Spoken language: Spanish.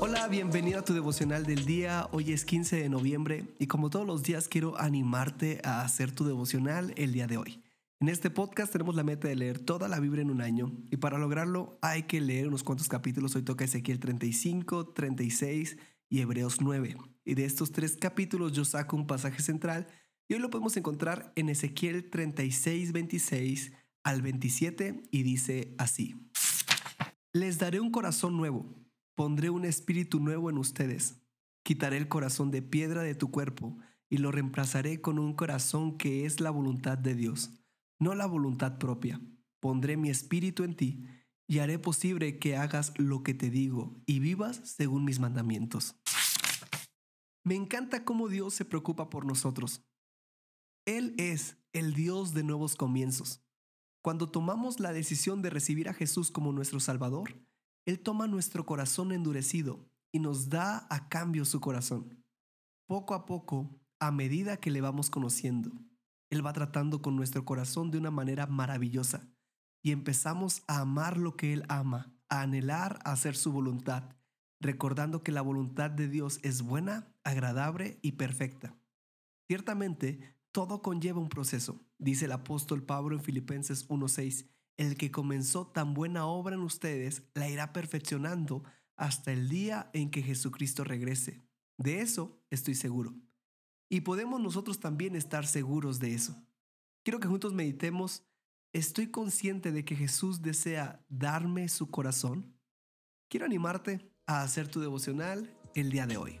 Hola, bienvenido a tu devocional del día. Hoy es 15 de noviembre y como todos los días quiero animarte a hacer tu devocional el día de hoy. En este podcast tenemos la meta de leer toda la Biblia en un año y para lograrlo hay que leer unos cuantos capítulos. Hoy toca Ezequiel 35, 36 y Hebreos 9. Y de estos tres capítulos yo saco un pasaje central y hoy lo podemos encontrar en Ezequiel 36, 26 al 27 y dice así. Les daré un corazón nuevo, pondré un espíritu nuevo en ustedes, quitaré el corazón de piedra de tu cuerpo y lo reemplazaré con un corazón que es la voluntad de Dios, no la voluntad propia. Pondré mi espíritu en ti y haré posible que hagas lo que te digo y vivas según mis mandamientos. Me encanta cómo Dios se preocupa por nosotros. Él es el Dios de nuevos comienzos. Cuando tomamos la decisión de recibir a Jesús como nuestro Salvador, Él toma nuestro corazón endurecido y nos da a cambio su corazón. Poco a poco, a medida que le vamos conociendo, Él va tratando con nuestro corazón de una manera maravillosa y empezamos a amar lo que Él ama, a anhelar hacer su voluntad, recordando que la voluntad de Dios es buena, agradable y perfecta. Ciertamente, todo conlleva un proceso, dice el apóstol Pablo en Filipenses 1:6. El que comenzó tan buena obra en ustedes la irá perfeccionando hasta el día en que Jesucristo regrese. De eso estoy seguro. Y podemos nosotros también estar seguros de eso. Quiero que juntos meditemos ¿Estoy consciente de que Jesús desea darme su corazón? Quiero animarte a hacer tu devocional el día de hoy.